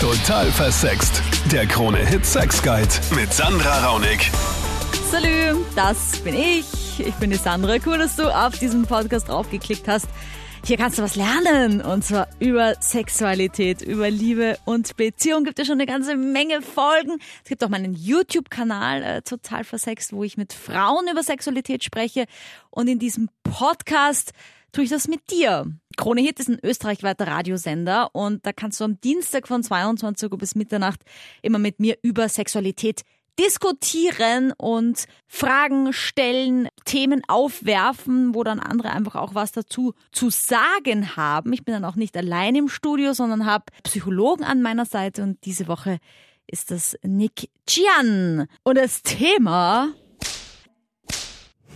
Total versext. Der Krone-Hit Sex Guide mit Sandra Raunig. Salü, das bin ich. Ich bin die Sandra. Cool, dass du auf diesen Podcast draufgeklickt hast. Hier kannst du was lernen. Und zwar über Sexualität, über Liebe und Beziehung. Gibt es schon eine ganze Menge Folgen. Es gibt auch meinen YouTube-Kanal, äh, total versext, wo ich mit Frauen über Sexualität spreche. Und in diesem Podcast tue ich das mit dir. Krone Hit ist ein österreichweiter Radiosender und da kannst du am Dienstag von 22 Uhr bis Mitternacht immer mit mir über Sexualität diskutieren und Fragen stellen, Themen aufwerfen, wo dann andere einfach auch was dazu zu sagen haben. Ich bin dann auch nicht allein im Studio, sondern habe Psychologen an meiner Seite und diese Woche ist das Nick Chian. Und das Thema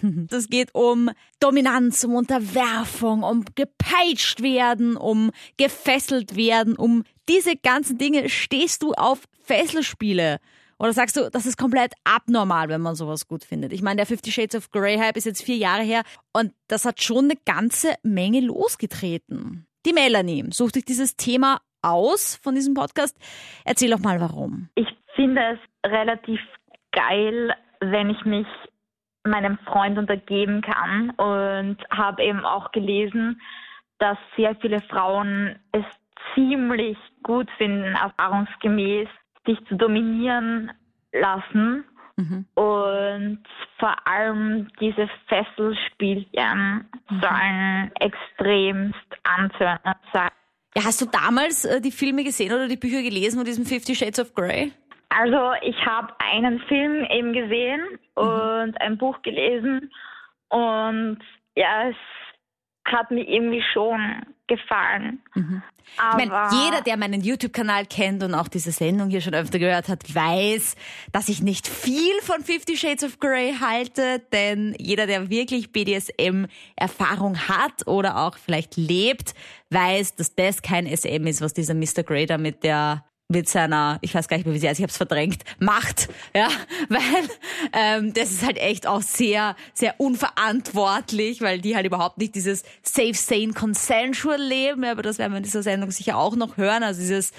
das geht um Dominanz, um Unterwerfung, um gepeitscht werden, um gefesselt werden, um diese ganzen Dinge. Stehst du auf Fesselspiele? Oder sagst du, das ist komplett abnormal, wenn man sowas gut findet? Ich meine, der Fifty Shades of Grey Hype ist jetzt vier Jahre her und das hat schon eine ganze Menge losgetreten. Die Melanie sucht sich dieses Thema aus von diesem Podcast. Erzähl doch mal warum. Ich finde es relativ geil, wenn ich mich meinem Freund untergeben kann und habe eben auch gelesen, dass sehr viele Frauen es ziemlich gut finden, erfahrungsgemäß sich zu dominieren lassen mhm. und vor allem diese Fesselspielchen mhm. sollen extremst anzünden sein. Ja, hast du damals äh, die Filme gesehen oder die Bücher gelesen von diesem Fifty Shades of Grey? Also ich habe einen Film eben gesehen mhm. und ein Buch gelesen und ja, es hat mir irgendwie schon gefallen. Mhm. ich meine, jeder, der meinen YouTube-Kanal kennt und auch diese Sendung hier schon öfter gehört hat, weiß, dass ich nicht viel von Fifty Shades of Grey halte, denn jeder, der wirklich BDSM-Erfahrung hat oder auch vielleicht lebt, weiß, dass das kein SM ist, was dieser Mr. Grey da mit der mit seiner, ich weiß gar nicht mehr, wie sie heißt, ich habe es verdrängt, Macht, ja, weil ähm, das ist halt echt auch sehr, sehr unverantwortlich, weil die halt überhaupt nicht dieses safe, sane, consensual leben, aber das werden wir in dieser Sendung sicher auch noch hören, also dieses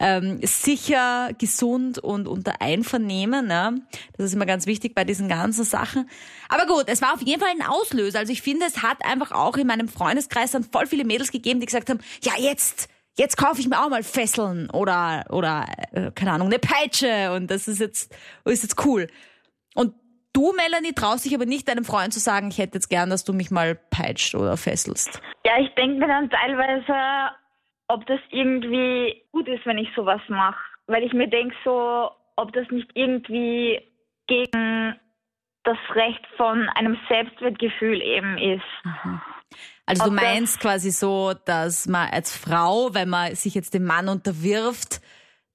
ähm, sicher, gesund und unter Einvernehmen, ja, das ist immer ganz wichtig bei diesen ganzen Sachen. Aber gut, es war auf jeden Fall ein Auslöser, also ich finde, es hat einfach auch in meinem Freundeskreis dann voll viele Mädels gegeben, die gesagt haben, ja jetzt jetzt kaufe ich mir auch mal Fesseln oder, oder, äh, keine Ahnung, eine Peitsche und das ist jetzt, ist jetzt cool. Und du, Melanie, traust dich aber nicht deinem Freund zu sagen, ich hätte jetzt gern, dass du mich mal peitscht oder fesselst. Ja, ich denke mir dann teilweise, ob das irgendwie gut ist, wenn ich sowas mache. Weil ich mir denke so, ob das nicht irgendwie gegen das Recht von einem Selbstwertgefühl eben ist. Mhm. Also du meinst quasi so, dass man als Frau, wenn man sich jetzt dem Mann unterwirft,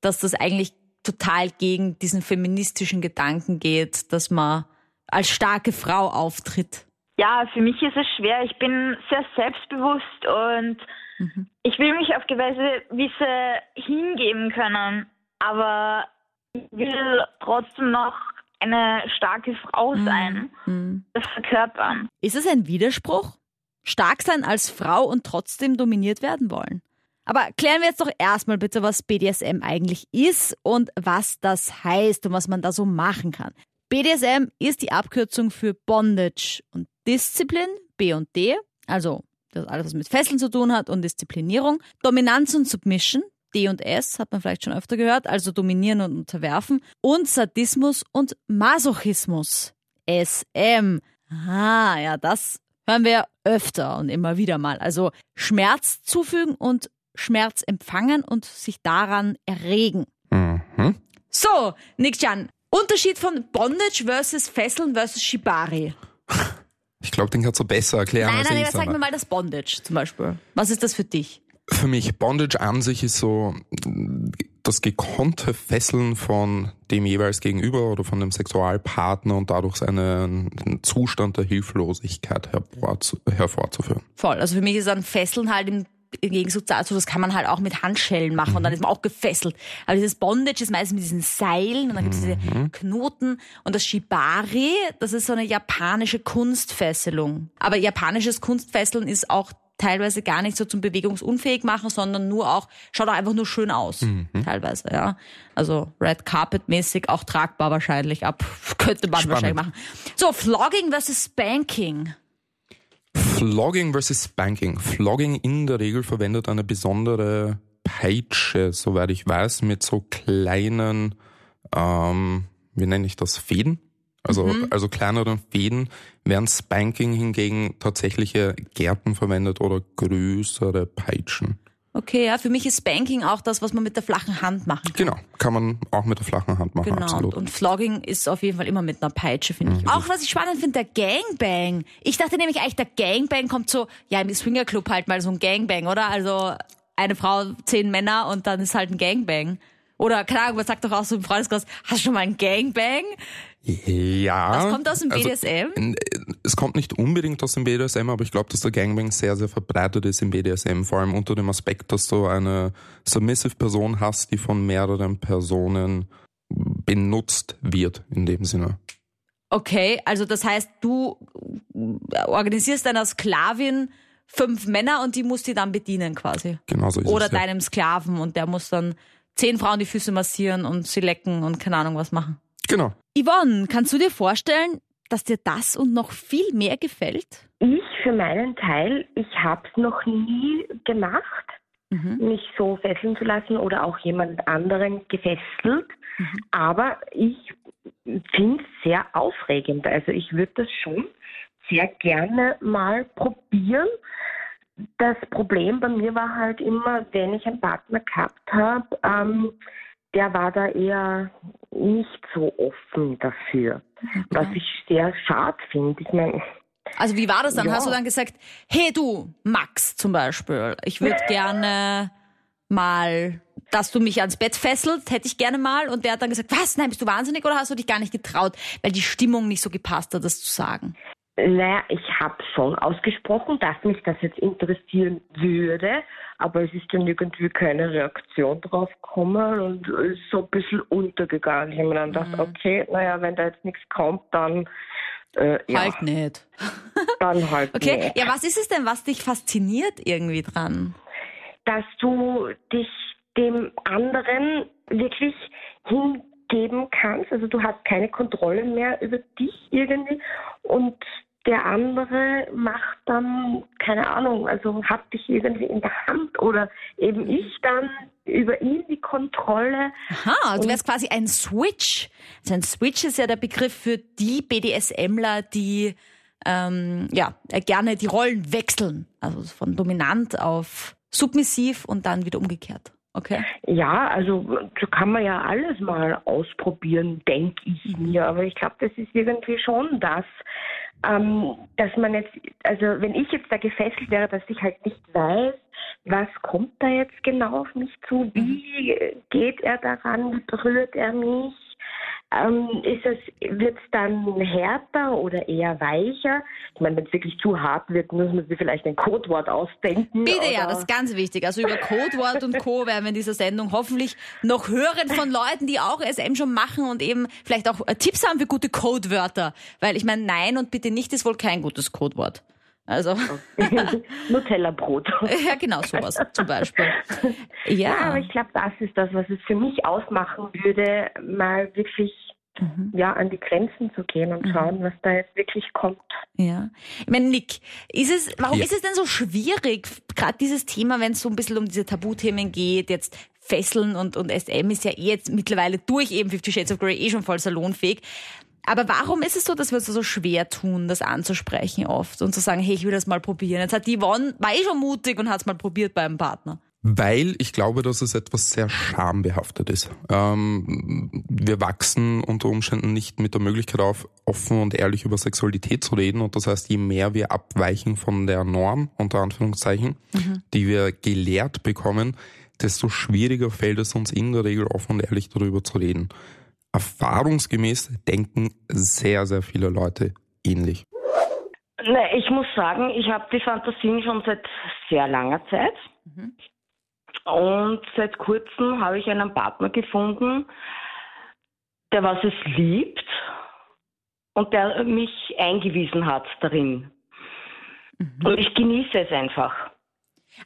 dass das eigentlich total gegen diesen feministischen Gedanken geht, dass man als starke Frau auftritt. Ja, für mich ist es schwer. Ich bin sehr selbstbewusst und mhm. ich will mich auf gewisse Weise hingeben können, aber ich will trotzdem noch eine starke Frau mhm. sein, mhm. das verkörpern. Ist es ein Widerspruch? Stark sein als Frau und trotzdem dominiert werden wollen. Aber klären wir jetzt doch erstmal bitte, was BDSM eigentlich ist und was das heißt und was man da so machen kann. BDSM ist die Abkürzung für Bondage und Disziplin, B und D, also das alles, was mit Fesseln zu tun hat und Disziplinierung. Dominanz und Submission, D und S, hat man vielleicht schon öfter gehört, also dominieren und unterwerfen. Und Sadismus und Masochismus, SM. Ah, ja, das hören wir öfter und immer wieder mal. Also Schmerz zufügen und Schmerz empfangen und sich daran erregen. Mhm. So, Nick Chan, Unterschied von Bondage versus Fesseln versus Shibari. Ich glaube, den kannst du besser erklären. Nein, nein, nein, sag mir mal das Bondage zum Beispiel. Was ist das für dich? Für mich, Bondage an sich ist so das gekonnte Fesseln von dem jeweils Gegenüber oder von dem Sexualpartner und dadurch einen Zustand der Hilflosigkeit hervorzuführen. Voll. Also für mich ist ein Fesseln halt im im Gegensatz dazu, das kann man halt auch mit Handschellen machen mhm. und dann ist man auch gefesselt. Aber dieses Bondage ist meistens mit diesen Seilen und dann gibt es diese mhm. Knoten. Und das Shibari, das ist so eine japanische Kunstfesselung. Aber japanisches Kunstfesseln ist auch teilweise gar nicht so zum bewegungsunfähig machen, sondern nur auch, schaut auch einfach nur schön aus. Mhm. Teilweise, ja. Also Red Carpet mäßig auch tragbar wahrscheinlich ab. Könnte man Spannend. wahrscheinlich machen. So, Flogging versus Spanking. Flogging versus Spanking. Flogging in der Regel verwendet eine besondere Peitsche, soweit ich weiß, mit so kleinen, ähm, wie nenne ich das, Fäden? Also, also kleineren Fäden, während Spanking hingegen tatsächliche Gärten verwendet oder größere Peitschen. Okay, ja, für mich ist Spanking auch das, was man mit der flachen Hand machen kann. Genau, kann man auch mit der flachen Hand machen, Genau, und, absolut. und Flogging ist auf jeden Fall immer mit einer Peitsche, finde ich. Auch was ich spannend finde, der Gangbang. Ich dachte nämlich eigentlich, der Gangbang kommt so, ja, im Swingerclub halt mal so ein Gangbang, oder? Also eine Frau, zehn Männer und dann ist halt ein Gangbang. Oder, keine Ahnung, man sagt doch auch so im Freundeskreis, hast du schon mal ein Gangbang? Ja. Das kommt aus dem also, BDSM? in- es kommt nicht unbedingt aus dem BDSM, aber ich glaube, dass der Gangbang sehr, sehr verbreitet ist im BDSM, vor allem unter dem Aspekt, dass du eine submissive Person hast, die von mehreren Personen benutzt wird, in dem Sinne. Okay, also das heißt, du organisierst deiner Sklavin fünf Männer und die muss die dann bedienen quasi. Genau so ist Oder es. ja. deinem Sklaven und der muss dann zehn Frauen die Füße massieren und sie lecken und keine Ahnung was machen. Genau. Yvonne, kannst du dir vorstellen, dass dir das und noch viel mehr gefällt? Ich für meinen Teil, ich habe es noch nie gemacht, Mhm. mich so fesseln zu lassen oder auch jemand anderen gefesselt. Aber ich finde es sehr aufregend. Also ich würde das schon sehr gerne mal probieren. Das Problem bei mir war halt immer, wenn ich einen Partner gehabt habe, ähm, der war da eher nicht so offen dafür. Was ich sehr schade finde. Ich meine, Also wie war das dann? Ja. Hast du dann gesagt, hey du, Max zum Beispiel, ich würde gerne mal, dass du mich ans Bett fesselst, hätte ich gerne mal. Und der hat dann gesagt, was, nein, bist du wahnsinnig oder hast du dich gar nicht getraut, weil die Stimmung nicht so gepasst hat, das zu sagen? Naja, ich habe schon ausgesprochen, dass mich das jetzt interessieren würde, aber es ist dann irgendwie keine Reaktion drauf gekommen und ist so ein bisschen untergegangen. Ich habe mir dann Mhm. gedacht, okay, naja, wenn da jetzt nichts kommt, dann äh, ja, Halt nicht. dann halt Okay, nicht. ja, was ist es denn, was dich fasziniert irgendwie dran? Dass du dich dem anderen wirklich hingeben kannst, also du hast keine Kontrolle mehr über dich irgendwie und der andere macht dann, keine Ahnung, also hat dich irgendwie in der Hand oder eben ich dann über ihn die Kontrolle. Aha, du wärst quasi ein Switch. Also ein Switch ist ja der Begriff für die BDSMler, die ähm, ja gerne die Rollen wechseln. Also von dominant auf submissiv und dann wieder umgekehrt. Okay. Ja, also so kann man ja alles mal ausprobieren, denke ich mir. Aber ich glaube, das ist irgendwie schon das, ähm, dass man jetzt, also wenn ich jetzt da gefesselt wäre, dass ich halt nicht weiß, was kommt da jetzt genau auf mich zu, wie geht er daran, wie berührt er mich, ähm, ist es, wird es dann härter oder eher weicher? Ich meine, wenn es wirklich zu hart wird, muss man sich vielleicht ein Codewort ausdenken. Bitte ja, das ist ganz wichtig. Also über Codewort und Co. werden wir in dieser Sendung hoffentlich noch hören von Leuten, die auch SM schon machen und eben vielleicht auch äh, Tipps haben für gute Codewörter. Weil ich meine, nein und bitte nicht ist wohl kein gutes Codewort. Also, Nutella-Brot. ja genau, sowas zum Beispiel. Ja, aber Ja. ich glaube, das ist das, was es für mich ausmachen würde, mal wirklich ja, an die Grenzen zu gehen und schauen, was da jetzt wirklich kommt. Ja. Ich meine, Nick, ist es, warum Ja. ist es denn so schwierig, gerade dieses Thema, wenn es so ein bisschen um diese Tabuthemen geht, jetzt Fesseln und, und SM ist ja eh jetzt mittlerweile durch eben Fifty Shades of Grey eh schon voll salonfähig. Aber warum ist es so, dass wir uns so schwer tun, das anzusprechen oft und zu sagen, hey, ich will das mal probieren? Jetzt hat die Yvonne, war eh schon mutig und hat es mal probiert beim Partner. Weil ich glaube, dass es etwas sehr schambehaftet ist. Ähm, wir wachsen unter Umständen nicht mit der Möglichkeit auf, offen und ehrlich über Sexualität zu reden. Und das heißt, je mehr wir abweichen von der Norm, unter Anführungszeichen, die wir gelehrt bekommen, desto schwieriger fällt es uns in der Regel offen und ehrlich darüber zu reden. Erfahrungsgemäß denken sehr, sehr viele Leute ähnlich. Ne, ich muss sagen, ich habe die Fantasien schon seit sehr langer Zeit. Und seit kurzem habe ich einen Partner gefunden, der was es liebt und der mich eingewiesen hat darin. Mhm. Und ich genieße es einfach.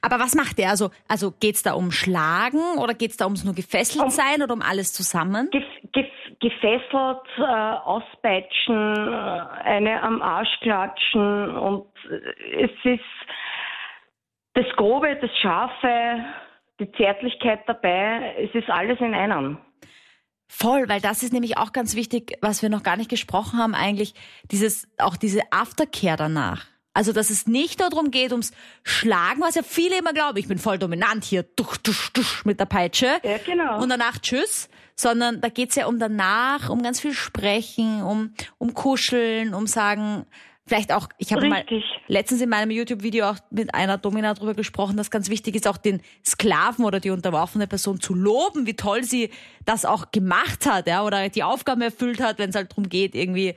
Aber was macht der? Also, also geht's da um Schlagen oder geht's da ums nur gefesselt um, sein oder um alles zusammen? Gef, gef, gefesselt, äh, auspeitschen, äh, eine am Arsch klatschen und äh, es ist das Grobe, das Scharfe, die Zärtlichkeit dabei, es ist alles in einem. Voll, weil das ist nämlich auch ganz wichtig, was wir noch gar nicht gesprochen haben eigentlich, dieses, auch diese Aftercare danach. Also, dass es nicht nur darum geht, ums Schlagen, was ja viele immer glauben, ich bin voll dominant hier, dusch, dusch, dusch mit der Peitsche. Ja, genau. Und danach tschüss. Sondern da geht's ja um danach, um ganz viel Sprechen, um, um Kuscheln, um sagen, Vielleicht auch, ich habe mal letztens in meinem YouTube-Video auch mit einer Domina darüber gesprochen, dass ganz wichtig ist, auch den Sklaven oder die unterworfene Person zu loben, wie toll sie das auch gemacht hat, ja, oder die Aufgaben erfüllt hat, wenn es halt darum geht, irgendwie,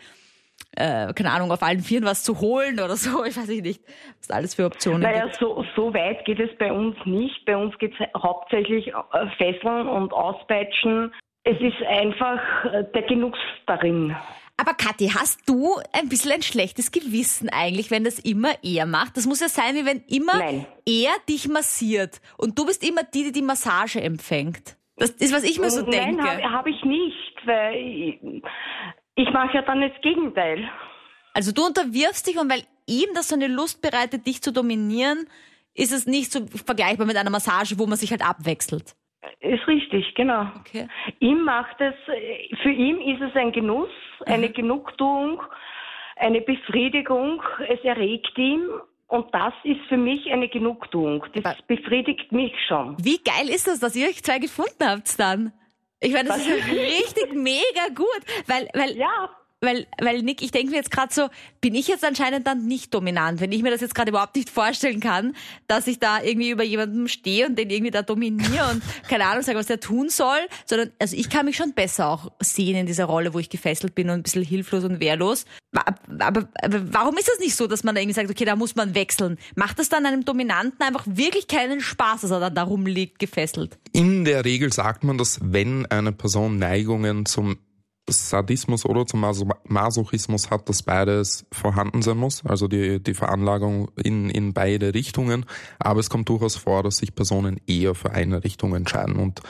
äh, keine Ahnung, auf allen Vieren was zu holen oder so. Ich weiß nicht, was alles für Optionen naja, gibt. So, so weit geht es bei uns nicht. Bei uns geht es hauptsächlich äh, Fesseln und Auspeitschen. Es ist einfach äh, der Genuss darin. Aber Kathi, hast du ein bisschen ein schlechtes Gewissen eigentlich, wenn das immer er macht? Das muss ja sein, wie wenn immer Nein. er dich massiert und du bist immer die, die die Massage empfängt. Das ist, was ich mir so Nein, denke. Nein, habe hab ich nicht, weil ich, ich mache ja dann das Gegenteil. Also du unterwirfst dich und weil ihm das so eine Lust bereitet, dich zu dominieren, ist es nicht so vergleichbar mit einer Massage, wo man sich halt abwechselt. Ist richtig, genau. Okay. Ihm macht es, für ihn ist es ein Genuss, eine mhm. Genugtuung, eine Befriedigung. Es erregt ihn und das ist für mich eine Genugtuung. Das befriedigt mich schon. Wie geil ist das, dass ihr euch zwei gefunden habt dann? Ich meine, das Was? ist richtig mega gut, weil, weil ja weil, weil Nick, ich denke mir jetzt gerade so, bin ich jetzt anscheinend dann nicht dominant, wenn ich mir das jetzt gerade überhaupt nicht vorstellen kann, dass ich da irgendwie über jemanden stehe und den irgendwie da dominiere und keine Ahnung sage, was der tun soll, sondern also ich kann mich schon besser auch sehen in dieser Rolle, wo ich gefesselt bin und ein bisschen hilflos und wehrlos. Aber, aber, aber warum ist das nicht so, dass man da irgendwie sagt, okay, da muss man wechseln? Macht das dann einem Dominanten einfach wirklich keinen Spaß, dass er dann da rumliegt, gefesselt? In der Regel sagt man, dass wenn eine Person Neigungen zum Sadismus oder zum Masochismus hat, dass beides vorhanden sein muss, also die, die Veranlagung in, in beide Richtungen. Aber es kommt durchaus vor, dass sich Personen eher für eine Richtung entscheiden und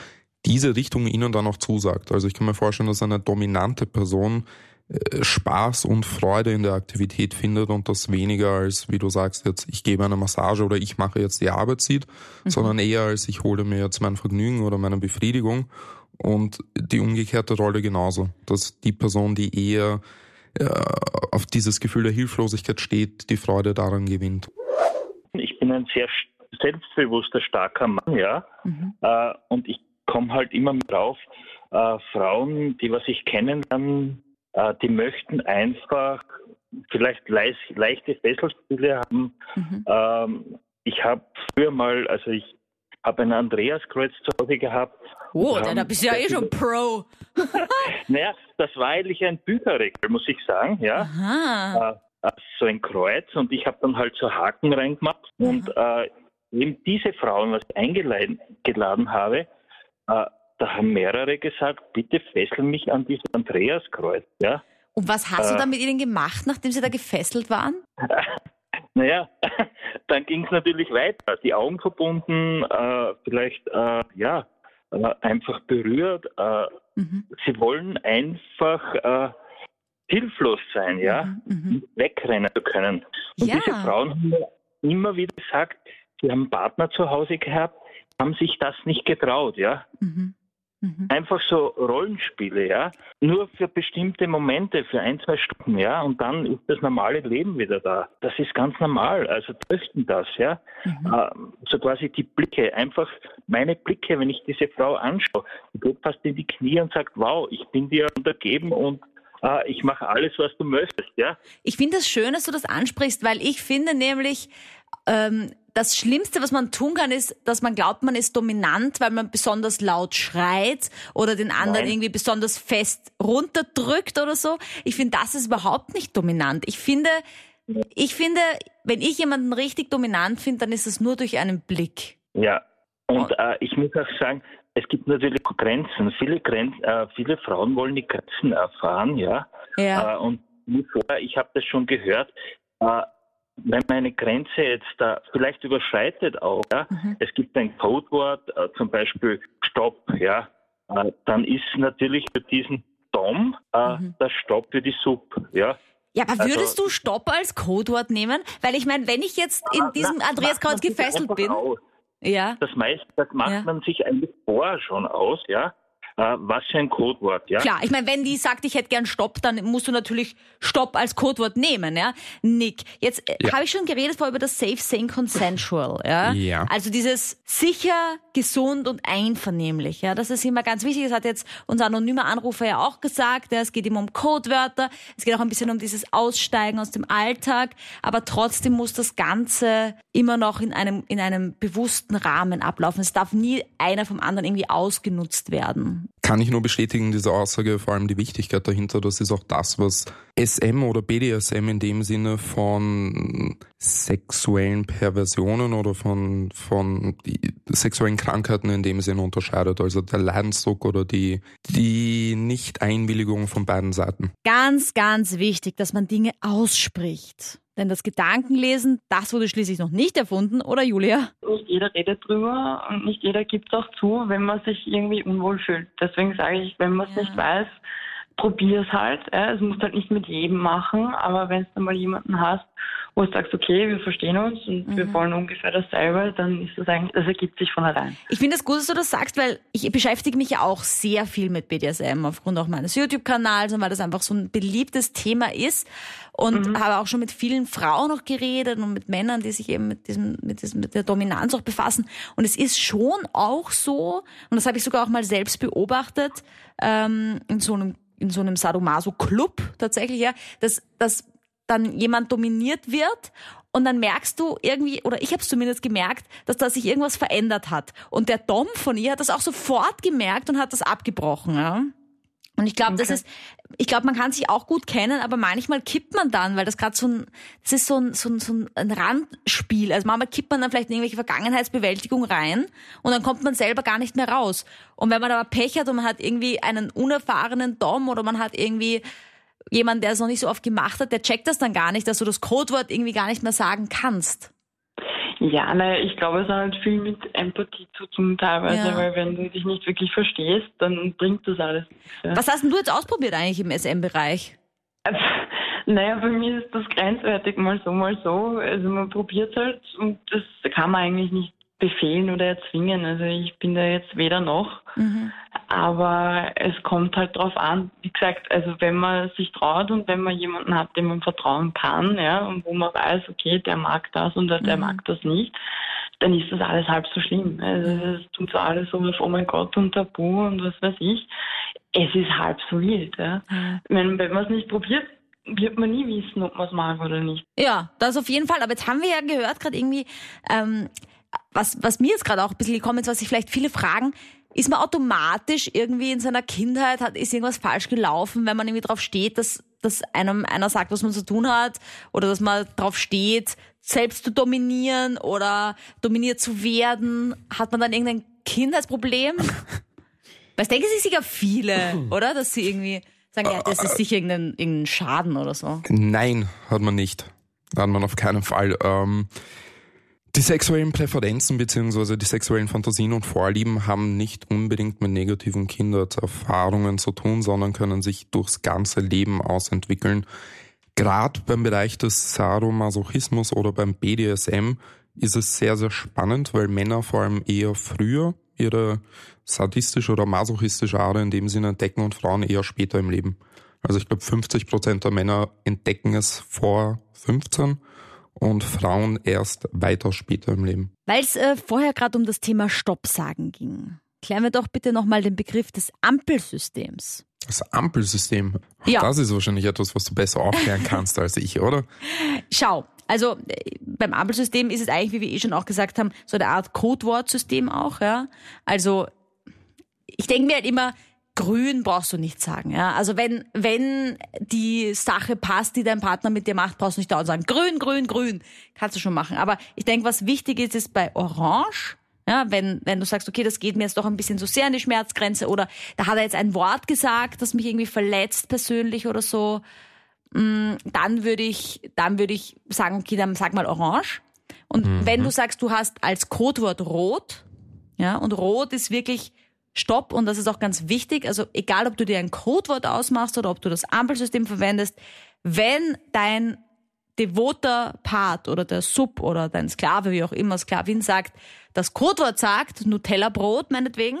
diese Richtung ihnen dann auch zusagt. Also ich kann mir vorstellen, dass eine dominante Person äh, Spaß und Freude in der Aktivität findet und das weniger als, wie du sagst, jetzt ich gebe eine Massage oder ich mache jetzt die Arbeit sieht, mhm. sondern eher als ich hole mir jetzt mein Vergnügen oder meine Befriedigung und die umgekehrte Rolle genauso, dass die Person, die eher äh, auf dieses Gefühl der Hilflosigkeit steht, die Freude daran gewinnt. Ich bin ein sehr selbstbewusster, starker Mann, ja, mhm. äh, und ich komme halt immer mehr drauf, äh, Frauen, die was ich kennenlernen, äh, die möchten einfach vielleicht leicht, leichte Fesselspiele haben. Mhm. Ähm, ich habe früher mal, also ich habe ein Andreaskreuz zu Hause gehabt. Oh, dann da bist du ja eh schon Pro. naja, das war eigentlich ein Bücherregal, muss ich sagen, ja. Aha. Äh, so ein Kreuz und ich habe dann halt so Haken reingemacht mhm. und äh, eben diese Frauen, was ich eingeladen habe, äh, da haben mehrere gesagt, bitte fesseln mich an dieses Andreaskreuz, ja. Und was hast du äh. dann mit ihnen gemacht, nachdem sie da gefesselt waren? Naja, dann ging es natürlich weiter. Die Augen verbunden, äh, vielleicht äh, ja äh, einfach berührt. Äh, mhm. Sie wollen einfach äh, hilflos sein, ja, mhm, mhm. wegrennen zu können. Und ja. diese Frauen haben immer wieder gesagt, sie haben einen Partner zu Hause gehabt, haben sich das nicht getraut, ja. Mhm. Mhm. Einfach so Rollenspiele, ja. Nur für bestimmte Momente, für ein, zwei Stunden, ja. Und dann ist das normale Leben wieder da. Das ist ganz normal. Also trösten das, ja. Mhm. Äh, so quasi die Blicke, einfach meine Blicke, wenn ich diese Frau anschaue, die geht fast in die Knie und sagt, wow, ich bin dir untergeben und äh, ich mache alles, was du möchtest, ja. Ich finde es das schön, dass du das ansprichst, weil ich finde nämlich, ähm, das Schlimmste, was man tun kann, ist, dass man glaubt, man ist dominant, weil man besonders laut schreit oder den anderen Nein. irgendwie besonders fest runterdrückt oder so. Ich finde, das ist überhaupt nicht dominant. Ich finde, ich finde, wenn ich jemanden richtig dominant finde, dann ist es nur durch einen Blick. Ja, und äh, ich muss auch sagen, es gibt natürlich Grenzen. Viele, Grenz, äh, viele Frauen wollen die Grenzen erfahren, ja. ja. Äh, und ich habe das schon gehört. Wenn man eine Grenze jetzt da vielleicht überschreitet auch, ja, mhm. es gibt ein Codewort, äh, zum Beispiel Stopp, ja, äh, dann ist natürlich für diesen Dom äh, mhm. das Stopp für die Sub, ja. Ja, aber würdest also, du Stopp als Codewort nehmen? Weil ich meine, wenn ich jetzt in diesem na, Andreas Kreuz gefesselt bin. Aus. Ja. Das meiste, das macht ja. man sich eigentlich vorher schon aus, ja. Äh, was für ein Codewort, ja? Klar, ich meine, wenn die sagt, ich hätte gern Stopp, dann musst du natürlich Stopp als Codewort nehmen, ja? Nick, jetzt äh, ja. habe ich schon geredet vor über das Safe, Sane, Consensual, ja? Ja. Also dieses sicher, gesund und einvernehmlich, ja? Das ist immer ganz wichtig. Das hat jetzt unser anonymer Anrufer ja auch gesagt, ja? Es geht immer um Codewörter, es geht auch ein bisschen um dieses Aussteigen aus dem Alltag, aber trotzdem muss das Ganze immer noch in einem, in einem bewussten Rahmen ablaufen. Es darf nie einer vom anderen irgendwie ausgenutzt werden. Kann ich nur bestätigen, diese Aussage, vor allem die Wichtigkeit dahinter, das ist auch das, was SM oder BDSM in dem Sinne von sexuellen Perversionen oder von, von sexuellen Krankheiten in dem Sinne unterscheidet. Also der Leidensdruck oder die, die Nicht-Einwilligung von beiden Seiten. Ganz, ganz wichtig, dass man Dinge ausspricht. Denn das Gedankenlesen, das wurde schließlich noch nicht erfunden, oder Julia? Nicht jeder redet drüber und nicht jeder gibt es auch zu, wenn man sich irgendwie unwohl fühlt. Deswegen sage ich, wenn man es ja. nicht weiß, probier es halt. Ja. Es muss halt nicht mit jedem machen, aber wenn du mal jemanden hast, wo du sagst, okay, wir verstehen uns und mhm. wir wollen ungefähr dasselbe, dann ist das eigentlich, das ergibt sich von allein. Ich finde es gut, dass du das sagst, weil ich beschäftige mich ja auch sehr viel mit BDSM aufgrund auch meines YouTube-Kanals und weil das einfach so ein beliebtes Thema ist und mhm. habe auch schon mit vielen Frauen noch geredet und mit Männern, die sich eben mit diesem, mit diesem, mit der Dominanz auch befassen. Und es ist schon auch so, und das habe ich sogar auch mal selbst beobachtet, ähm, in so einem in so einem Sadomaso-Club tatsächlich, ja, dass, dass dann jemand dominiert wird und dann merkst du irgendwie, oder ich habe es zumindest gemerkt, dass da sich irgendwas verändert hat. Und der Dom von ihr hat das auch sofort gemerkt und hat das abgebrochen. Ja? Und ich glaube, okay. das ist, ich glaube, man kann sich auch gut kennen, aber manchmal kippt man dann, weil das gerade so ein, das ist so ein, so ein, so ein Randspiel. Also manchmal kippt man dann vielleicht in irgendwelche Vergangenheitsbewältigung rein und dann kommt man selber gar nicht mehr raus. Und wenn man aber Pech hat und man hat irgendwie einen unerfahrenen Dom oder man hat irgendwie jemand, der es noch nicht so oft gemacht hat, der checkt das dann gar nicht, dass du das Codewort irgendwie gar nicht mehr sagen kannst. Ja, naja, ich glaube, es hat halt viel mit Empathie zu tun teilweise, ja. weil wenn du dich nicht wirklich verstehst, dann bringt das alles nichts. Ja. Was hast denn du jetzt ausprobiert eigentlich im SM-Bereich? naja, bei mir ist das grenzwertig mal so, mal so. Also man probiert halt und das kann man eigentlich nicht befehlen oder erzwingen. Also ich bin da jetzt weder noch. Mhm. Aber es kommt halt drauf an, wie gesagt, also wenn man sich traut und wenn man jemanden hat, dem man vertrauen kann, ja, und wo man weiß, okay, der mag das und der mhm. mag das nicht, dann ist das alles halb so schlimm. Also es tut so alles so auf, oh mein Gott und Tabu und was weiß ich. Es ist halb so wild. Ja. Mhm. Wenn, wenn man es nicht probiert, wird man nie wissen, ob man es mag oder nicht. Ja, das auf jeden Fall. Aber jetzt haben wir ja gehört, gerade irgendwie, ähm, was, was mir jetzt gerade auch ein bisschen gekommen ist, was sich vielleicht viele fragen, ist man automatisch irgendwie in seiner Kindheit, hat, ist irgendwas falsch gelaufen, wenn man irgendwie drauf steht, dass, dass einem einer sagt, was man zu tun hat, oder dass man drauf steht, selbst zu dominieren oder dominiert zu werden, hat man dann irgendein Kindheitsproblem? Weil denken sich sicher viele, oder? Dass sie irgendwie sagen, ja, das ist sicher irgendein, irgendein Schaden oder so. Nein, hat man nicht. Hat man auf keinen Fall. Ähm, die sexuellen Präferenzen bzw. die sexuellen Fantasien und Vorlieben haben nicht unbedingt mit negativen Kindererfahrungen zu tun, sondern können sich durchs ganze Leben ausentwickeln. Gerade beim Bereich des Sadomasochismus oder beim BDSM ist es sehr, sehr spannend, weil Männer vor allem eher früher ihre sadistische oder masochistische Ader in dem Sinne entdecken und Frauen eher später im Leben. Also ich glaube 50 Prozent der Männer entdecken es vor 15 und Frauen erst weiter später im Leben. Weil es äh, vorher gerade um das Thema Stopp sagen ging. Klären wir doch bitte nochmal den Begriff des Ampelsystems. Das Ampelsystem. Ja. Das ist wahrscheinlich etwas, was du besser aufklären kannst als ich, oder? Schau, also äh, beim Ampelsystem ist es eigentlich, wie wir eh schon auch gesagt haben, so eine Art Codewortsystem auch, ja. Also ich denke mir halt immer, grün brauchst du nicht sagen. Ja? Also wenn, wenn die Sache passt, die dein Partner mit dir macht, brauchst du nicht dauernd sagen, grün, grün, grün. Kannst du schon machen. Aber ich denke, was wichtig ist, ist bei Orange, ja, wenn, wenn du sagst, okay, das geht mir jetzt doch ein bisschen zu sehr an die Schmerzgrenze oder da hat er jetzt ein Wort gesagt, das mich irgendwie verletzt persönlich oder so, mm, dann würde ich, dann würde ich sagen, okay, dann sag mal orange. Und Mhm. wenn du sagst, du hast als Codewort rot, ja, und rot ist wirklich Stopp und das ist auch ganz wichtig. Also egal, ob du dir ein Codewort ausmachst oder ob du das Ampelsystem verwendest, wenn dein devoter Part oder der Sub oder dein Sklave, wie auch immer, Sklavin sagt, das Codewort sagt, Nutella-Brot meinetwegen,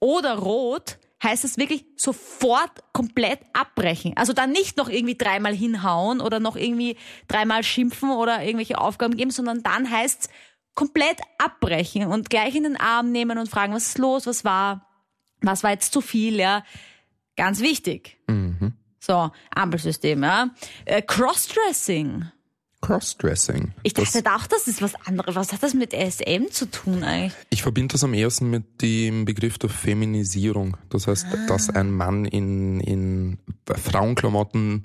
oder rot, heißt es wirklich sofort komplett abbrechen. Also dann nicht noch irgendwie dreimal hinhauen oder noch irgendwie dreimal schimpfen oder irgendwelche Aufgaben geben, sondern dann heißt es komplett abbrechen und gleich in den Arm nehmen und fragen, was ist los, was war, was war jetzt zu viel, ja. Ganz wichtig. Mhm. So, Ampelsystem, ja. Äh, Crossdressing. Crossdressing. Ich Das- dachte auch, das ist was anderes. Was hat das mit SM zu tun eigentlich? Ich verbinde das am ehesten mit dem Begriff der Feminisierung. Das heißt, dass ein Mann in, in Frauenklamotten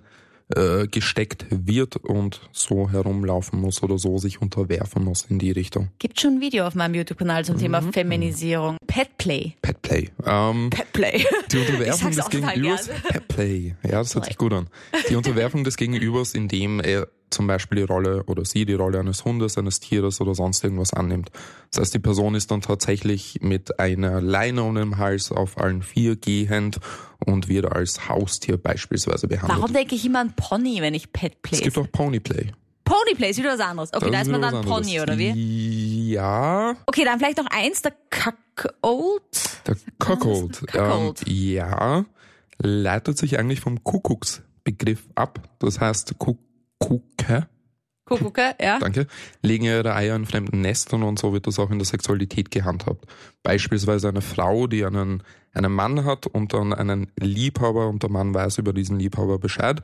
äh, gesteckt wird und so herumlaufen muss oder so sich unterwerfen muss in die Richtung. Gibt schon ein Video auf meinem YouTube-Kanal zum Thema Feminisierung. Petplay. Petplay. Ähm, Petplay. die Unterwerfung des Gegenübers. Petplay. Ja, das hört sich gut an. Die Unterwerfung des Gegenübers, indem er zum Beispiel die Rolle oder sie die Rolle eines Hundes, eines Tieres oder sonst irgendwas annimmt. Das heißt, die Person ist dann tatsächlich mit einer Leine um den Hals auf allen vier gehend und wird als Haustier beispielsweise behandelt. Warum denke ich immer an Pony, wenn ich Petplay es gibt auch Ponyplay. Ponyplay ist wieder was anderes. Okay, da Das ist man dann. Pony, oder wie? Ja, Okay, dann vielleicht noch eins, der Cuckold. der Cuckold. Ähm, ja, leitet sich eigentlich vom Kuckucksbegriff ab. Das heißt, Kuckucke Kuckucke, ja. danke, legen ihre Eier in fremden Nestern und so wird das auch in der Sexualität gehandhabt. Beispielsweise eine Frau, die einen, einen Mann hat und dann einen Liebhaber und der Mann weiß über diesen Liebhaber Bescheid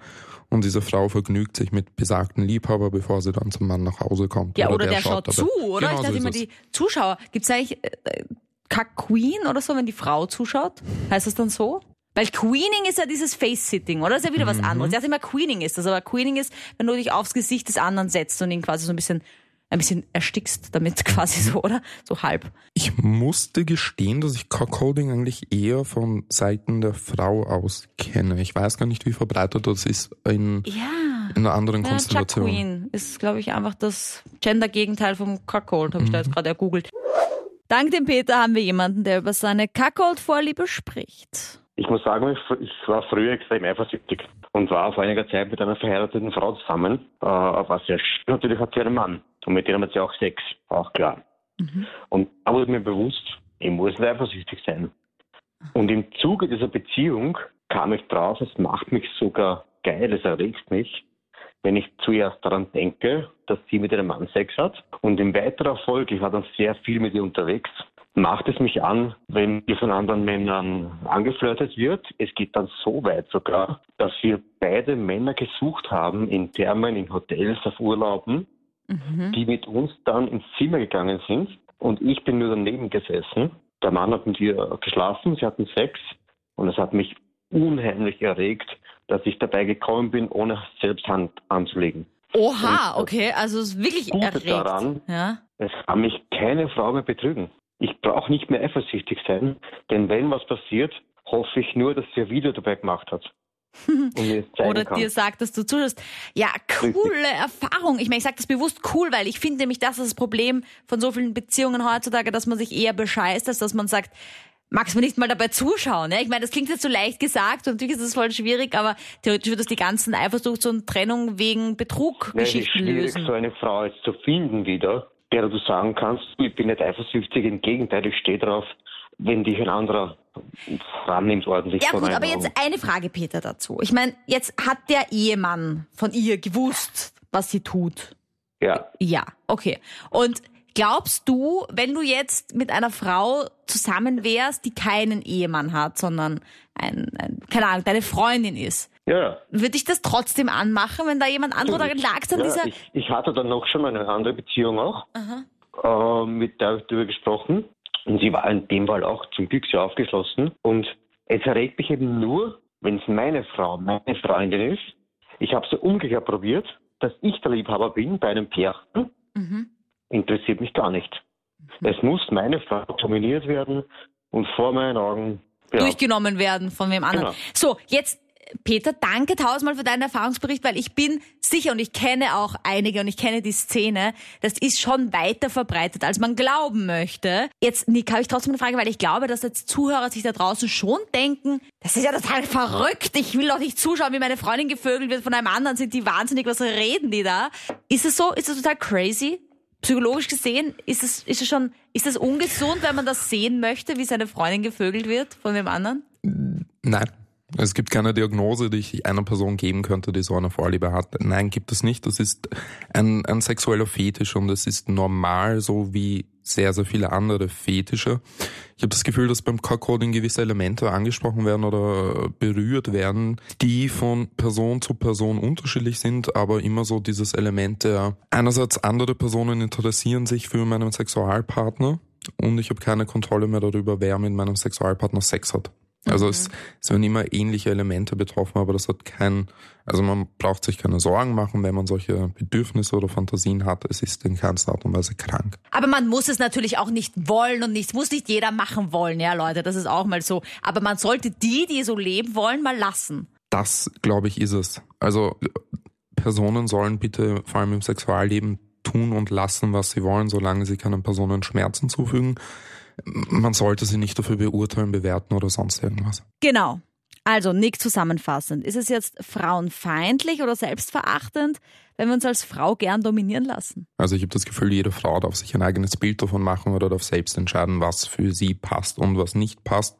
und diese Frau vergnügt sich mit besagten Liebhaber, bevor sie dann zum Mann nach Hause kommt. Ja, oder, der, schaut, dabei. zu, oder? Genau ich dachte so immer, die Zuschauer. Gibt's eigentlich äh, Cuck Queen oder so, wenn die Frau zuschaut? Heißt das dann so? Weil Queening ist ja dieses Face-Sitting, oder? Das ist ja wieder was Mhm. anderes. Dachte immer, Queening ist das, aber Queening ist, wenn du dich aufs Gesicht des anderen setzt und ihn quasi so ein bisschen, ein bisschen erstickst damit quasi so, oder? So halb. Ich musste gestehen, dass ich Cockholding eigentlich eher von Seiten der Frau aus kenne. Ich weiß gar nicht, wie verbreitet das ist in, Ja. in einer anderen Ja, Chuck Konstellation. Queen ist, glaube ich, einfach das Gender-Gegenteil vom Cuckold, habe ich da Mhm. jetzt gerade ergoogelt. Dank dem Peter haben wir jemanden, der über seine Cuckold-Vorliebe spricht. Ich muss sagen, ich, war früher extrem eifersüchtig und war vor einiger Zeit mit einer verheirateten Frau zusammen. Äh, was sehr schön. Natürlich hat sie einen Mann und mit dem hat sie auch Sex, auch klar. Und da wurde mir bewusst, ich muss nicht eifersüchtig sein. Und im Zuge dieser Beziehung kam ich drauf, es macht mich sogar geil, es erregt mich, wenn ich zuerst daran denke, dass sie mit ihrem Mann Sex hat. Und in weiterer Folge, ich war dann sehr viel mit ihr unterwegs, macht es mich an, wenn ihr von anderen Männern angeflirtet wird. Es geht dann so weit sogar, dass wir beide Männer gesucht haben in Thermen, in Hotels, auf Urlauben, die mit uns dann ins Zimmer gegangen sind. Und ich bin nur daneben gesessen. Der Mann hat mit ihr geschlafen, sie hatten Sex. Und es hat mich unheimlich erregt, dass ich dabei gekommen bin, ohne selbst Hand anzulegen. Oha, okay, also es ist wirklich Gute erregt. daran- Ja. Es kann mich keine Frau mehr betrügen. Ich brauche nicht mehr eifersüchtig sein, denn wenn was passiert, hoffe ich nur, dass sie Video dabei gemacht hat. Oder kann. dir sagt, dass du zuschaust. Ja, coole Erfahrung. Ich meine, ich sage das bewusst cool, weil ich finde nämlich, das ist das Problem von so vielen Beziehungen heutzutage, dass man sich eher bescheißt, als dass man sagt, magst du mir nicht mal dabei zuschauen? Ja? Ich meine, das klingt jetzt so leicht gesagt und natürlich ist es voll schwierig, aber theoretisch wird das die ganzen Eifersuchts- und Trennung wegen Betrug Ja, es ist schwierig, lösen. so eine Frau jetzt zu finden wieder, der du sagen kannst, ich bin nicht eifersüchtig, im Gegenteil, ich stehe drauf, wenn dich ein anderer rannimmt ordentlich Ja gut, aber jetzt eine Frage, Peter, dazu. Ich meine, jetzt hat der Ehemann von ihr gewusst, was sie tut. Ja, Ja, okay. Und glaubst du, wenn du jetzt mit einer Frau zusammen wärst, die keinen Ehemann hat, sondern ein, ein keine Ahnung, deine Freundin ist, ja. würde dich das trotzdem anmachen, wenn da jemand anderer oder lag an ja dieser... ich, ich hatte dann noch schon mal eine andere Beziehung auch, äh, mit der ich darüber gesprochen. Und sie war in dem Fall auch zum Glück sehr aufgeschlossen. Und es erregt mich eben nur, wenn es meine Frau, meine Freundin ist. Ich habe es umgekehrt probiert, dass ich der Liebhaber bin bei einem Pärchen. Mhm. Interessiert mich gar nicht. Es muss meine Frau dominiert werden und vor meinen Augen ja, durchgenommen werden von wem anderen. Genau. So, jetzt Peter, danke tausendmal für deinen Erfahrungsbericht, weil ich bin sicher und ich kenne auch einige und ich kenne die Szene, das ist schon weiter verbreitet, als man glauben möchte. Jetzt, Nick, habe ich trotzdem eine Frage, weil ich glaube, dass jetzt Zuhörer sich da draußen schon denken, das ist ja total verrückt, ich will doch nicht zuschauen, wie meine Freundin gevögelt wird von einem anderen, sind die wahnsinnig, was reden die da? Ist es so? Ist das total crazy? Psychologisch gesehen, ist es, ist es schon, ist es ungesund, wenn man das sehen möchte, wie seine Freundin gevögelt wird von dem anderen? Nein. Es gibt keine Diagnose, die ich einer Person geben könnte, die so eine Vorliebe hat. Nein, gibt es nicht. Das ist ein, ein sexueller Fetisch und es ist normal, so wie sehr, sehr viele andere Fetische. Ich habe das Gefühl, dass beim Cockcoding gewisse Elemente angesprochen werden oder berührt werden, die von Person zu Person unterschiedlich sind, aber immer so dieses Element der einerseits andere Personen interessieren sich für meinen Sexualpartner und ich habe keine Kontrolle mehr darüber, wer mit meinem Sexualpartner Sex hat. Also mhm. es, es werden immer ähnliche Elemente betroffen, aber das hat kein, also man braucht sich keine Sorgen machen, wenn man solche Bedürfnisse oder Fantasien hat. Es ist in keinster Art und Weise krank. Aber man muss es natürlich auch nicht wollen und nichts muss nicht jeder machen wollen, ja Leute, das ist auch mal so. Aber man sollte die, die so leben wollen, mal lassen. Das, glaube ich, ist es. Also Personen sollen bitte vor allem im Sexualleben tun und lassen, was sie wollen, solange sie keinen Personen Schmerzen zufügen man sollte sie nicht dafür beurteilen, bewerten oder sonst irgendwas. Genau. Also, Nick zusammenfassend. Ist es jetzt frauenfeindlich oder selbstverachtend, wenn wir uns als Frau gern dominieren lassen? Also ich habe das Gefühl, jede Frau darf sich ein eigenes Bild davon machen oder darf selbst entscheiden, was für sie passt und was nicht passt.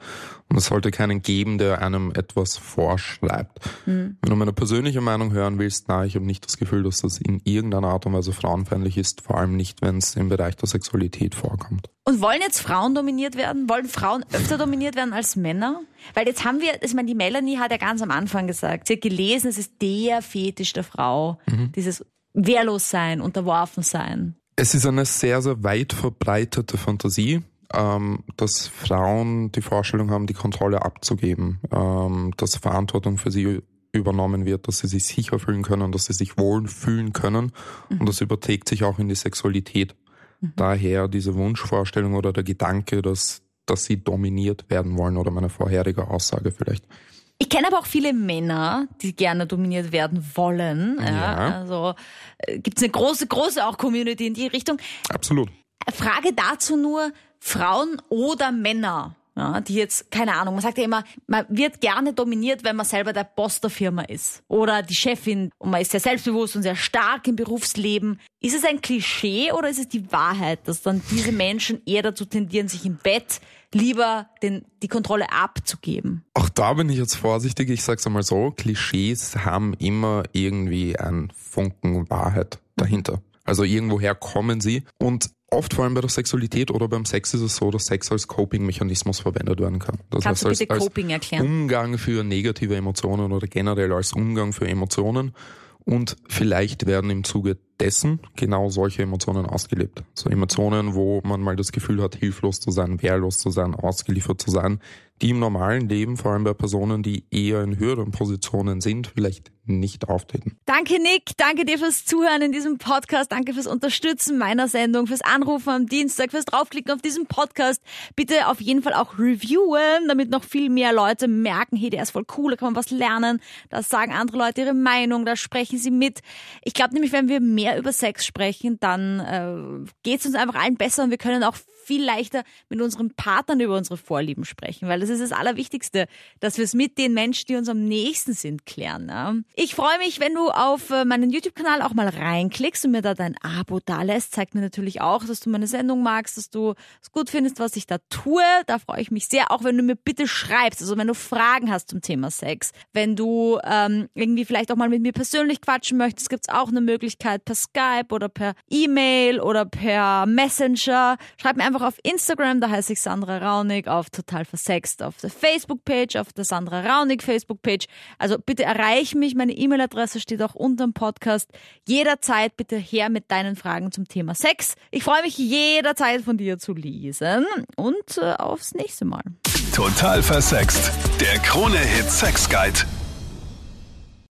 Und es sollte keinen geben, der einem etwas vorschreibt. Mhm. Wenn du meine persönliche Meinung hören willst, na, ich habe nicht das Gefühl, dass das in irgendeiner Art und Weise frauenfeindlich ist, vor allem nicht, wenn es im Bereich der Sexualität vorkommt. Und wollen jetzt Frauen dominiert werden? Wollen Frauen öfter dominiert werden als Männer? Weil jetzt haben wir, ich meine, die Melanie hat ja ganz am Anfang gesagt, sie hat gelesen, es ist der Fetisch der Frau, mhm. Dieses Wehrlossein, Unterworfensein. Es ist eine sehr, sehr weit verbreitete Fantasie, ähm, dass Frauen die Vorstellung haben, die Kontrolle abzugeben, ähm, dass Verantwortung für sie übernommen wird, dass sie sich sicher fühlen können, dass sie sich wohl fühlen können mhm. und das überträgt sich auch in die Sexualität. Mhm. Daher diese Wunschvorstellung oder der Gedanke, dass, dass sie dominiert werden wollen oder meine vorherige Aussage vielleicht. Ich kenne aber auch viele Männer, die gerne dominiert werden wollen. Ja. ja also äh, gibt es eine große, große auch Community in die Richtung. Absolut. Frage dazu nur, Frauen oder Männer? Ja, die jetzt, keine Ahnung, man sagt ja immer, man wird gerne dominiert, wenn man selber der Boss der Firma ist. Oder die Chefin und man ist sehr selbstbewusst und sehr stark im Berufsleben. Ist es ein Klischee oder ist es die Wahrheit, dass dann diese Menschen eher dazu tendieren, sich im Bett lieber den, die Kontrolle abzugeben? Auch da bin ich jetzt vorsichtig. Ich sag's einmal so, Klischees haben immer irgendwie einen Funken Wahrheit dahinter. Also irgendwoher kommen sie. Und oft vor allem bei der Sexualität oder beim Sex ist es so, dass Sex als Coping-Mechanismus verwendet werden kann. Das Kannst heißt, du bitte als, Coping erklären? Umgang für negative Emotionen oder generell als Umgang für Emotionen. Und vielleicht werden im Zuge dessen genau solche Emotionen ausgelebt. So Emotionen, wo man mal das Gefühl hat, hilflos zu sein, wehrlos zu sein, ausgeliefert zu sein, die im normalen Leben, vor allem bei Personen, die eher in höheren Positionen sind, vielleicht nicht auftreten. Danke Nick, danke dir fürs Zuhören in diesem Podcast, danke fürs Unterstützen meiner Sendung, fürs Anrufen am Dienstag, fürs Draufklicken auf diesen Podcast. Bitte auf jeden Fall auch reviewen, damit noch viel mehr Leute merken, hey, der ist voll cool, da kann man was lernen. Da sagen andere Leute ihre Meinung, da sprechen sie mit. Ich glaube nämlich, wenn wir mehr über Sex sprechen, dann äh, geht es uns einfach allen besser und wir können auch viel leichter mit unseren Partnern über unsere Vorlieben sprechen, weil das ist das Allerwichtigste, dass wir es mit den Menschen, die uns am nächsten sind, klären. Ja? Ich freue mich, wenn du auf äh, meinen YouTube-Kanal auch mal reinklickst und mir da dein Abo da lässt. Zeigt mir natürlich auch, dass du meine Sendung magst, dass du es gut findest, was ich da tue. Da freue ich mich sehr, auch wenn du mir bitte schreibst, also wenn du Fragen hast zum Thema Sex, wenn du ähm, irgendwie vielleicht auch mal mit mir persönlich quatschen möchtest, gibt es auch eine Möglichkeit per Skype oder per E-Mail oder per Messenger. Schreib mir einfach auf Instagram, da heiße ich Sandra Raunig, auf Total Versext, auf der Facebook-Page, auf der Sandra Raunig Facebook-Page. Also bitte erreich mich, meine E-Mail-Adresse steht auch unter dem Podcast. Jederzeit bitte her mit deinen Fragen zum Thema Sex. Ich freue mich jederzeit von dir zu lesen und äh, aufs nächste Mal. Total Versext, der Krone-Hit Sex Guide.